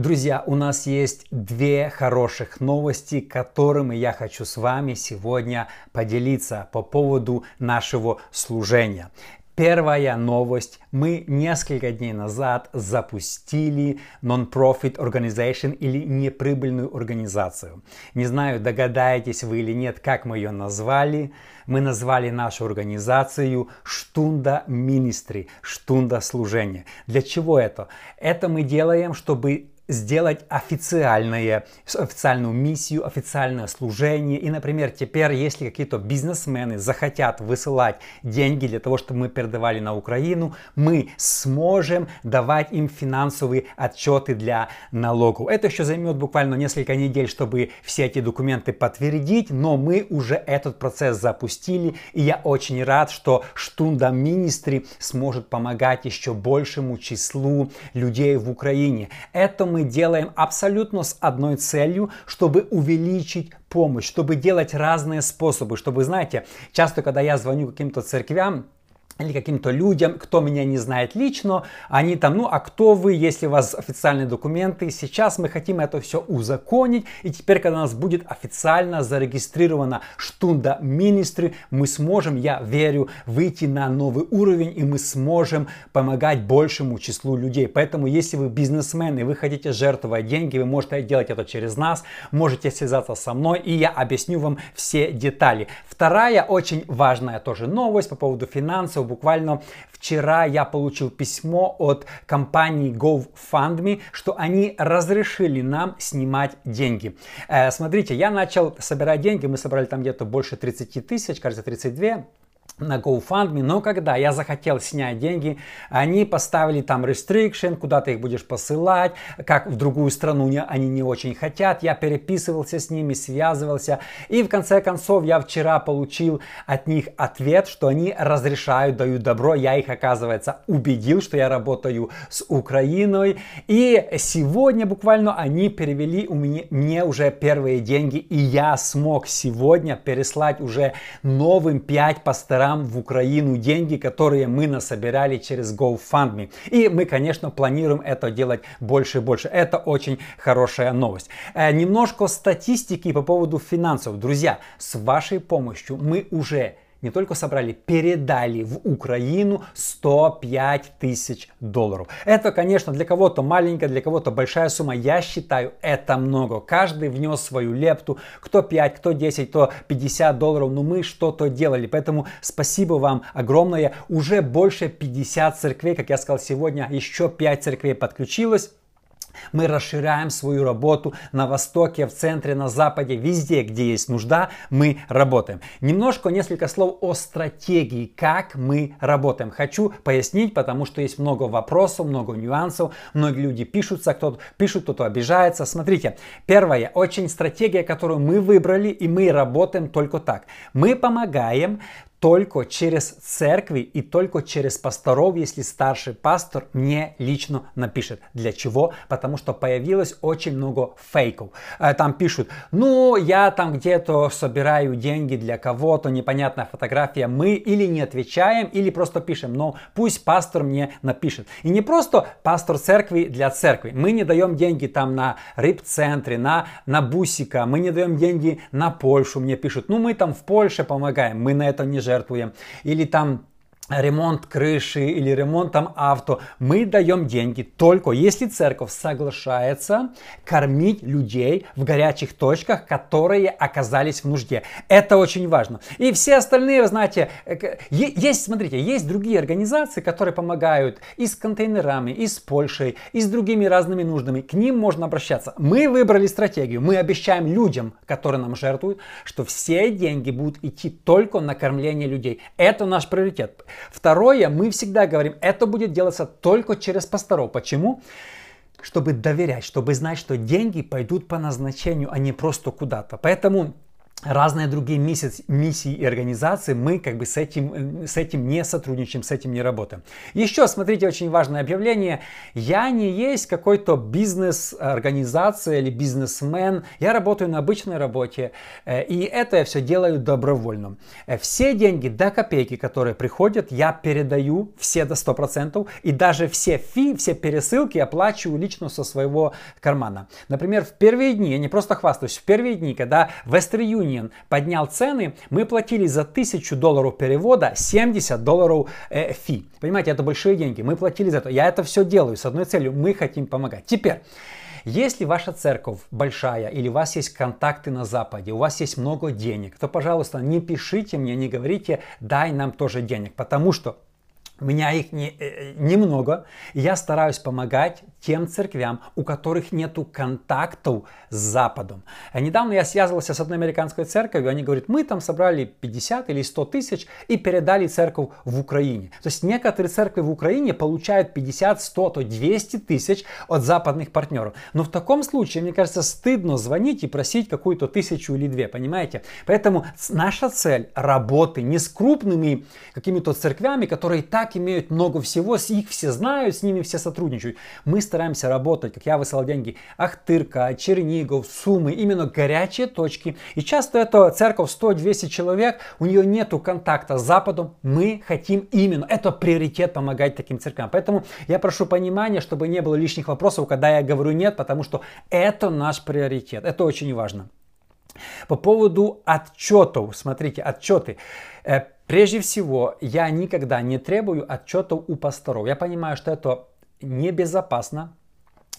Друзья, у нас есть две хороших новости, которыми я хочу с вами сегодня поделиться по поводу нашего служения. Первая новость. Мы несколько дней назад запустили Non-Profit Organization или неприбыльную организацию. Не знаю, догадаетесь вы или нет, как мы ее назвали. Мы назвали нашу организацию Штунда Министри, Штунда служения. Для чего это? Это мы делаем, чтобы сделать официальное, официальную миссию, официальное служение. И, например, теперь, если какие-то бизнесмены захотят высылать деньги для того, чтобы мы передавали на Украину, мы сможем давать им финансовые отчеты для налогов. Это еще займет буквально несколько недель, чтобы все эти документы подтвердить, но мы уже этот процесс запустили, и я очень рад, что Штунда Министри сможет помогать еще большему числу людей в Украине. Это мы мы делаем абсолютно с одной целью, чтобы увеличить помощь, чтобы делать разные способы, чтобы, знаете, часто, когда я звоню каким-то церквям, или каким-то людям, кто меня не знает лично, они там, ну а кто вы, если у вас официальные документы, сейчас мы хотим это все узаконить, и теперь, когда у нас будет официально зарегистрирована Штунда Министры, мы сможем, я верю, выйти на новый уровень, и мы сможем помогать большему числу людей. Поэтому, если вы бизнесмен, и вы хотите жертвовать деньги, вы можете делать это через нас, можете связаться со мной, и я объясню вам все детали. Вторая очень важная тоже новость по поводу финансов, буквально вчера я получил письмо от компании GoFundMe, что они разрешили нам снимать деньги. Э, смотрите, я начал собирать деньги, мы собрали там где-то больше 30 тысяч, кажется 32 на GoFundMe, но когда я захотел снять деньги, они поставили там restriction, куда ты их будешь посылать, как в другую страну не, они не очень хотят. Я переписывался с ними, связывался, и в конце концов я вчера получил от них ответ, что они разрешают, дают добро. Я их, оказывается, убедил, что я работаю с Украиной, и сегодня буквально они перевели у меня, мне уже первые деньги, и я смог сегодня переслать уже новым 5 пасторам нам в Украину деньги, которые мы насобирали через GoFundMe. И мы, конечно, планируем это делать больше и больше. Это очень хорошая новость. Э, немножко статистики по поводу финансов. Друзья, с вашей помощью мы уже не только собрали, передали в Украину 105 тысяч долларов. Это, конечно, для кого-то маленькая, для кого-то большая сумма. Я считаю, это много. Каждый внес свою лепту. Кто 5, кто 10, кто 50 долларов. Но мы что-то делали. Поэтому спасибо вам огромное. Уже больше 50 церквей, как я сказал сегодня, еще 5 церквей подключилось. Мы расширяем свою работу на востоке, в центре, на западе, везде, где есть нужда, мы работаем. Немножко, несколько слов о стратегии, как мы работаем. Хочу пояснить, потому что есть много вопросов, много нюансов. Многие люди пишутся, кто-то пишут, кто-то обижается. Смотрите, первое, очень стратегия, которую мы выбрали, и мы работаем только так. Мы помогаем только через церкви и только через пасторов, если старший пастор мне лично напишет. Для чего? Потому что появилось очень много фейков. Э, там пишут, ну, я там где-то собираю деньги для кого-то, непонятная фотография. Мы или не отвечаем, или просто пишем, но пусть пастор мне напишет. И не просто пастор церкви для церкви. Мы не даем деньги там на рыб-центре, на, на бусика, мы не даем деньги на Польшу, мне пишут, ну, мы там в Польше помогаем, мы на это не жертвуем. Или там ремонт крыши или ремонтом авто, мы даем деньги только если церковь соглашается кормить людей в горячих точках, которые оказались в нужде. Это очень важно. И все остальные, вы знаете, э, есть, смотрите, есть другие организации, которые помогают и с контейнерами, и с Польшей, и с другими разными нуждами. К ним можно обращаться. Мы выбрали стратегию. Мы обещаем людям, которые нам жертвуют, что все деньги будут идти только на кормление людей. Это наш приоритет. Второе, мы всегда говорим, это будет делаться только через пасторов. Почему? Чтобы доверять, чтобы знать, что деньги пойдут по назначению, а не просто куда-то. Поэтому разные другие миссии, миссии и организации, мы как бы с этим, с этим не сотрудничаем, с этим не работаем. Еще, смотрите, очень важное объявление. Я не есть какой-то бизнес-организация или бизнесмен. Я работаю на обычной работе, э, и это я все делаю добровольно. Э, все деньги до копейки, которые приходят, я передаю все до 100%, и даже все фи, все пересылки оплачиваю лично со своего кармана. Например, в первые дни, я не просто хвастаюсь, в первые дни, когда Western Union Union поднял цены, мы платили за 1000 долларов перевода 70 долларов э, фи. Понимаете, это большие деньги. Мы платили за это. Я это все делаю с одной целью. Мы хотим помогать. Теперь, если ваша церковь большая или у вас есть контакты на Западе, у вас есть много денег, то, пожалуйста, не пишите мне, не говорите, дай нам тоже денег, потому что меня их не, э, немного, я стараюсь помогать тем церквям, у которых нет контактов с Западом. Недавно я связывался с одной американской церковью, они говорят, мы там собрали 50 или 100 тысяч и передали церковь в Украине. То есть некоторые церкви в Украине получают 50, 100, то 200 тысяч от западных партнеров. Но в таком случае, мне кажется, стыдно звонить и просить какую-то тысячу или две, понимаете? Поэтому наша цель работы не с крупными какими-то церквями, которые так так имеют много всего, их все знают, с ними все сотрудничают. Мы стараемся работать, как я высылал деньги, Ахтырка, Чернигов, Сумы, именно горячие точки. И часто это церковь 100-200 человек, у нее нету контакта с Западом. Мы хотим именно, это приоритет помогать таким церквям. Поэтому я прошу понимания, чтобы не было лишних вопросов, когда я говорю нет, потому что это наш приоритет. Это очень важно. По поводу отчетов, смотрите, отчеты. Прежде всего, я никогда не требую отчетов у пасторов. Я понимаю, что это небезопасно,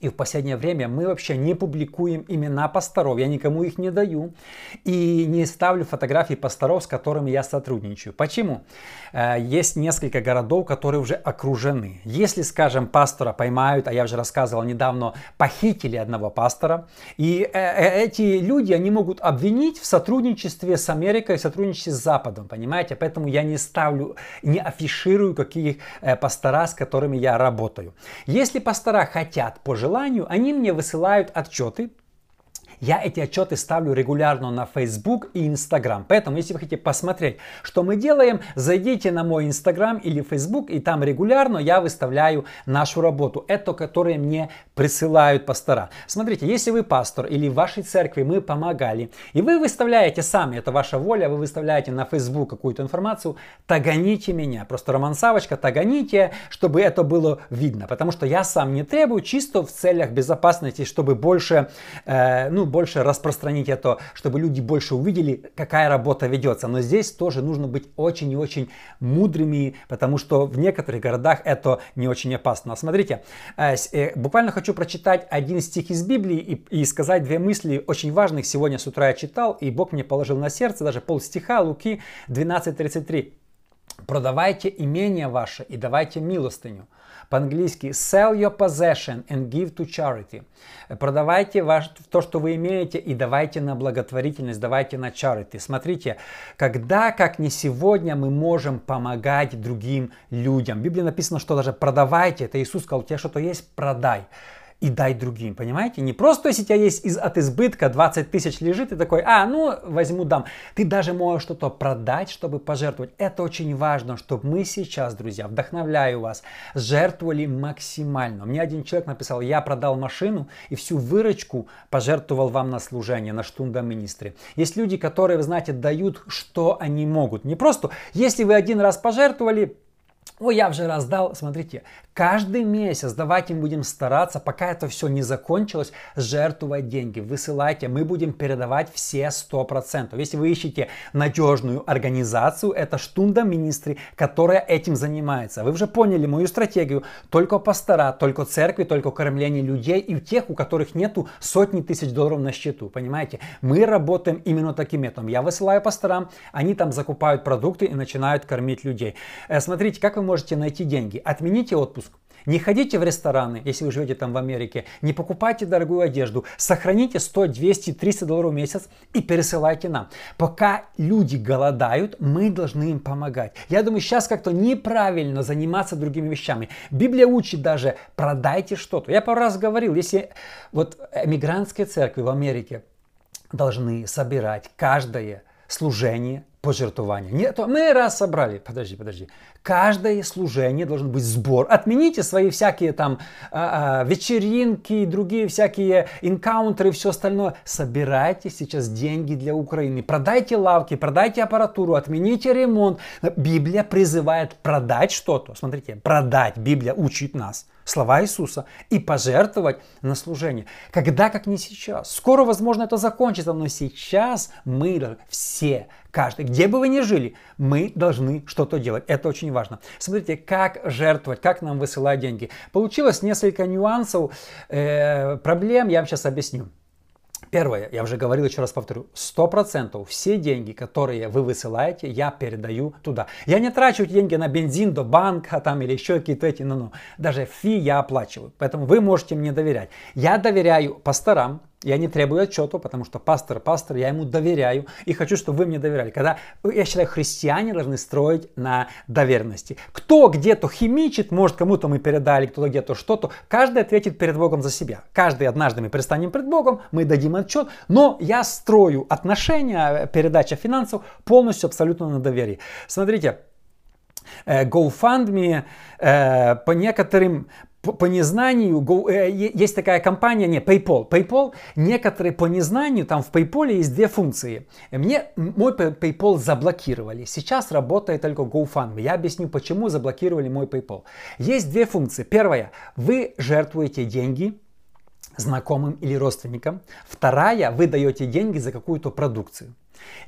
и в последнее время мы вообще не публикуем имена пасторов, я никому их не даю. И не ставлю фотографии пасторов, с которыми я сотрудничаю. Почему? Э, есть несколько городов, которые уже окружены. Если, скажем, пастора поймают, а я уже рассказывал недавно, похитили одного пастора, и э, э, эти люди, они могут обвинить в сотрудничестве с Америкой, в сотрудничестве с Западом, понимаете? Поэтому я не ставлю, не афиширую каких пастора, с которыми я работаю. Если пастора хотят пожелать желанию, они мне высылают отчеты я эти отчеты ставлю регулярно на Facebook и Instagram. Поэтому, если вы хотите посмотреть, что мы делаем, зайдите на мой Instagram или Facebook, и там регулярно я выставляю нашу работу. Это, которые мне присылают пастора. Смотрите, если вы пастор или в вашей церкви мы помогали, и вы выставляете сами, это ваша воля, вы выставляете на Facebook какую-то информацию, тагоните меня. Просто Роман Савочка, тагоните, чтобы это было видно. Потому что я сам не требую, чисто в целях безопасности, чтобы больше, э, ну, больше распространить это, чтобы люди больше увидели, какая работа ведется. Но здесь тоже нужно быть очень и очень мудрыми, потому что в некоторых городах это не очень опасно. Смотрите, э, э, буквально хочу прочитать один стих из Библии и, и сказать две мысли очень важных. Сегодня с утра я читал, и Бог мне положил на сердце даже пол стиха Луки 12.33. Продавайте имение ваше и давайте милостыню. По-английски sell your possession and give to charity. Продавайте ваш, то, что вы имеете, и давайте на благотворительность, давайте на charity. Смотрите, когда, как не сегодня, мы можем помогать другим людям. В Библии написано, что даже продавайте, это Иисус сказал, у тебя что-то есть, продай и дай другим, понимаете? Не просто, если у тебя есть из, от избытка 20 тысяч лежит, и такой, а, ну, возьму, дам. Ты даже можешь что-то продать, чтобы пожертвовать. Это очень важно, чтобы мы сейчас, друзья, вдохновляю вас, жертвовали максимально. Мне один человек написал, я продал машину и всю выручку пожертвовал вам на служение, на штунда министре. Есть люди, которые, вы знаете, дают, что они могут. Не просто, если вы один раз пожертвовали, Ой, я уже раздал, смотрите, каждый месяц давайте будем стараться, пока это все не закончилось, жертвовать деньги, высылайте, мы будем передавать все 100%. Если вы ищете надежную организацию, это Штунда Министри, которая этим занимается. Вы уже поняли мою стратегию, только пастора, только церкви, только кормление людей и тех, у которых нету сотни тысяч долларов на счету, понимаете? Мы работаем именно таким методом. Я высылаю пасторам, они там закупают продукты и начинают кормить людей. Э, смотрите, как вы можете найти деньги? Отмените отпуск. Не ходите в рестораны, если вы живете там в Америке. Не покупайте дорогую одежду. Сохраните 100, 200, 300 долларов в месяц и пересылайте нам. Пока люди голодают, мы должны им помогать. Я думаю, сейчас как-то неправильно заниматься другими вещами. Библия учит даже продайте что-то. Я пару раз говорил, если вот эмигрантские церкви в Америке должны собирать каждое служение пожертвования. Нет, мы раз собрали. Подожди, подожди. Каждое служение должен быть сбор. Отмените свои всякие там а, а, вечеринки, другие всякие инкаунтеры все остальное. Собирайте сейчас деньги для Украины. Продайте лавки, продайте аппаратуру, отмените ремонт. Библия призывает продать что-то. Смотрите, продать. Библия учит нас слова Иисуса и пожертвовать на служение. Когда, как не сейчас. Скоро, возможно, это закончится, но сейчас мы все, каждый, где бы вы ни жили, мы должны что-то делать. Это очень важно. Смотрите, как жертвовать, как нам высылать деньги. Получилось несколько нюансов, э, проблем, я вам сейчас объясню. Первое, я уже говорил, еще раз повторю, 100% все деньги, которые вы высылаете, я передаю туда. Я не трачу деньги на бензин до банка там или еще какие-то эти, ну, ну, даже фи я оплачиваю. Поэтому вы можете мне доверять. Я доверяю пасторам, я не требую отчета, потому что пастор, пастор, я ему доверяю и хочу, чтобы вы мне доверяли. Когда, я считаю, христиане должны строить на доверенности. Кто где-то химичит, может, кому-то мы передали, кто-то где-то что-то, каждый ответит перед Богом за себя. Каждый однажды мы предстанем перед Богом, мы дадим отчет, но я строю отношения, передача финансов полностью абсолютно на доверии. Смотрите, э, GoFundMe э, по некоторым по, незнанию, go, э, есть такая компания, не, PayPal. PayPal, некоторые по незнанию, там в PayPal есть две функции. Мне мой PayPal заблокировали. Сейчас работает только GoFundMe. Я объясню, почему заблокировали мой PayPal. Есть две функции. Первая, вы жертвуете деньги знакомым или родственникам. Вторая, вы даете деньги за какую-то продукцию.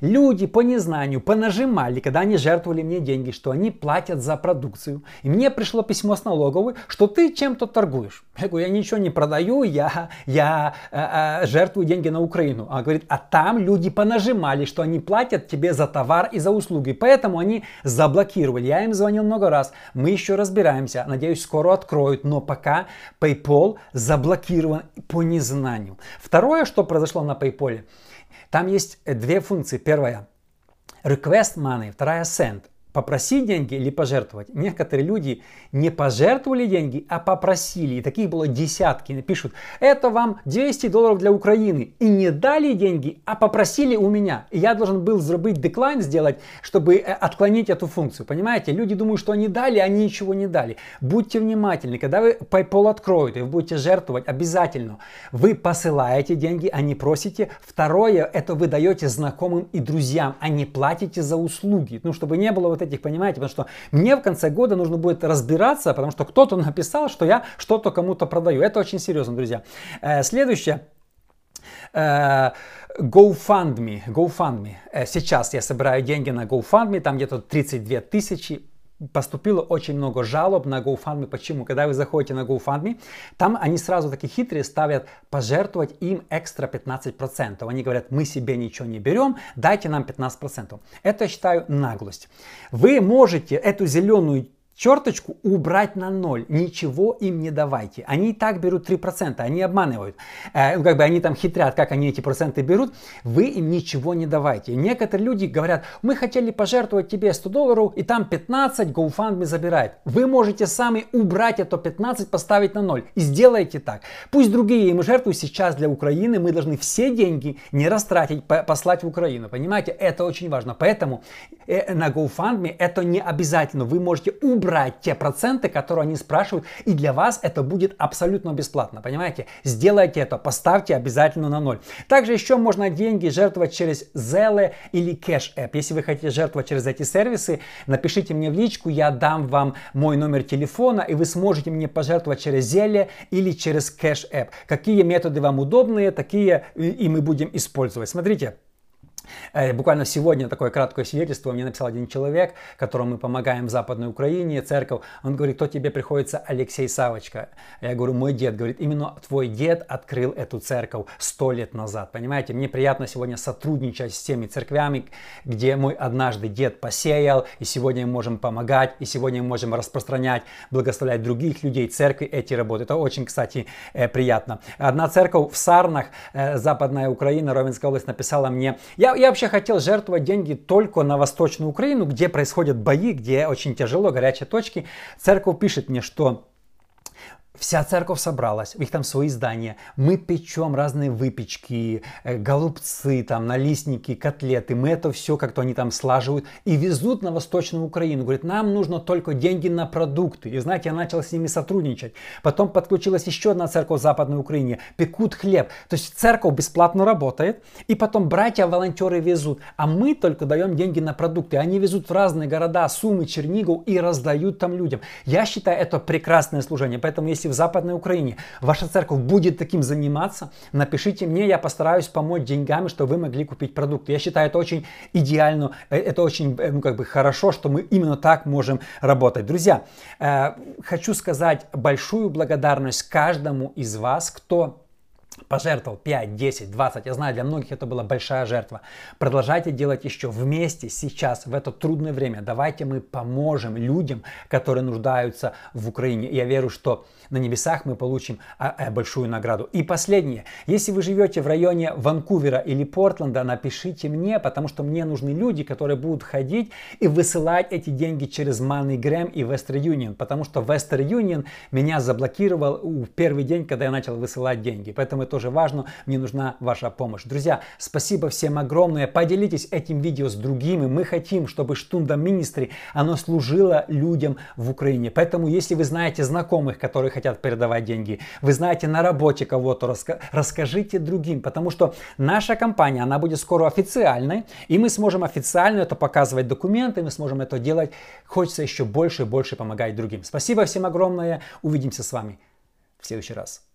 Люди по незнанию понажимали, когда они жертвовали мне деньги, что они платят за продукцию. И мне пришло письмо с налоговой, что ты чем-то торгуешь. Я говорю, я ничего не продаю, я, я э, э, жертвую деньги на Украину. А говорит, а там люди понажимали, что они платят тебе за товар и за услуги. Поэтому они заблокировали. Я им звонил много раз. Мы еще разбираемся. Надеюсь, скоро откроют. Но пока PayPal заблокирован по незнанию. Второе, что произошло на PayPal. Там есть э, две функции. Первая request money, вторая send попросить деньги или пожертвовать. Некоторые люди не пожертвовали деньги, а попросили. И таких было десятки. Пишут, это вам 200 долларов для Украины. И не дали деньги, а попросили у меня. И я должен был сделать деклайн сделать, чтобы э, отклонить эту функцию. Понимаете? Люди думают, что они дали, а они ничего не дали. Будьте внимательны. Когда вы PayPal откроют и вы будете жертвовать, обязательно вы посылаете деньги, а не просите. Второе, это вы даете знакомым и друзьям, а не платите за услуги. Ну, чтобы не было вот этих, понимаете, потому что мне в конце года нужно будет разбираться, потому что кто-то написал, что я что-то кому-то продаю. Это очень серьезно, друзья. Э, следующее. Э, GoFundMe. GoFundMe. Э, сейчас я собираю деньги на GoFundMe, там где-то 32 тысячи поступило очень много жалоб на GoFundMe. Почему? Когда вы заходите на GoFundMe, там они сразу такие хитрые ставят пожертвовать им экстра 15%. Они говорят, мы себе ничего не берем, дайте нам 15%. Это, я считаю, наглость. Вы можете эту зеленую черточку убрать на ноль. Ничего им не давайте. Они и так берут 3%, они обманывают. Э, ну, как бы они там хитрят, как они эти проценты берут. Вы им ничего не давайте. Некоторые люди говорят, мы хотели пожертвовать тебе 100 долларов, и там 15 GoFundMe забирает. Вы можете сами убрать это 15, поставить на ноль. И сделайте так. Пусть другие им жертвуют сейчас для Украины. Мы должны все деньги не растратить, послать в Украину. Понимаете, это очень важно. Поэтому э, на GoFundMe это не обязательно. Вы можете убрать убрать те проценты, которые они спрашивают, и для вас это будет абсолютно бесплатно, понимаете? Сделайте это, поставьте обязательно на ноль. Также еще можно деньги жертвовать через Zelle или Cash App. Если вы хотите жертвовать через эти сервисы, напишите мне в личку, я дам вам мой номер телефона, и вы сможете мне пожертвовать через Zelle или через Cash App. Какие методы вам удобные, такие и мы будем использовать. Смотрите, буквально сегодня такое краткое свидетельство мне написал один человек, которому мы помогаем в Западной Украине, церковь. Он говорит, кто тебе приходится Алексей Савочка? Я говорю, мой дед. Говорит, именно твой дед открыл эту церковь сто лет назад. Понимаете, мне приятно сегодня сотрудничать с теми церквями, где мой однажды дед посеял, и сегодня мы можем помогать, и сегодня мы можем распространять, благословлять других людей, церкви эти работы. Это очень, кстати, э, приятно. Одна церковь в Сарнах, э, Западная Украина, Ровенская область, написала мне, я, я вообще хотел жертвовать деньги только на Восточную Украину, где происходят бои, где очень тяжело, горячие точки. Церковь пишет мне, что Вся церковь собралась, у них там свои здания. Мы печем разные выпечки, э, голубцы, там, налистники, котлеты. Мы это все как-то они там слаживают и везут на Восточную Украину. Говорит, нам нужно только деньги на продукты. И знаете, я начал с ними сотрудничать. Потом подключилась еще одна церковь в Западной Украине. Пекут хлеб. То есть церковь бесплатно работает. И потом братья-волонтеры везут. А мы только даем деньги на продукты. Они везут в разные города, Сумы, Чернигов и раздают там людям. Я считаю это прекрасное служение. Поэтому если в Западной Украине ваша церковь будет таким заниматься, напишите мне, я постараюсь помочь деньгами, чтобы вы могли купить продукты. Я считаю это очень идеально, э, это очень э, ну, как бы хорошо, что мы именно так можем работать. Друзья, э, хочу сказать большую благодарность каждому из вас, кто пожертвовал 5, 10, 20, я знаю, для многих это была большая жертва. Продолжайте делать еще вместе сейчас, в это трудное время. Давайте мы поможем людям, которые нуждаются в Украине. я верю, что на небесах мы получим а, а, большую награду. И последнее. Если вы живете в районе Ванкувера или Портленда, напишите мне, потому что мне нужны люди, которые будут ходить и высылать эти деньги через MoneyGram и Western Union, потому что Western Union меня заблокировал в первый день, когда я начал высылать деньги. Поэтому тоже важно, мне нужна ваша помощь. Друзья, спасибо всем огромное. Поделитесь этим видео с другими. Мы хотим, чтобы Штунда Министри, оно служило людям в Украине. Поэтому, если вы знаете знакомых, которые хотят передавать деньги, вы знаете на работе кого-то, расскажите другим, потому что наша компания, она будет скоро официальной, и мы сможем официально это показывать документы, мы сможем это делать. Хочется еще больше и больше помогать другим. Спасибо всем огромное. Увидимся с вами в следующий раз.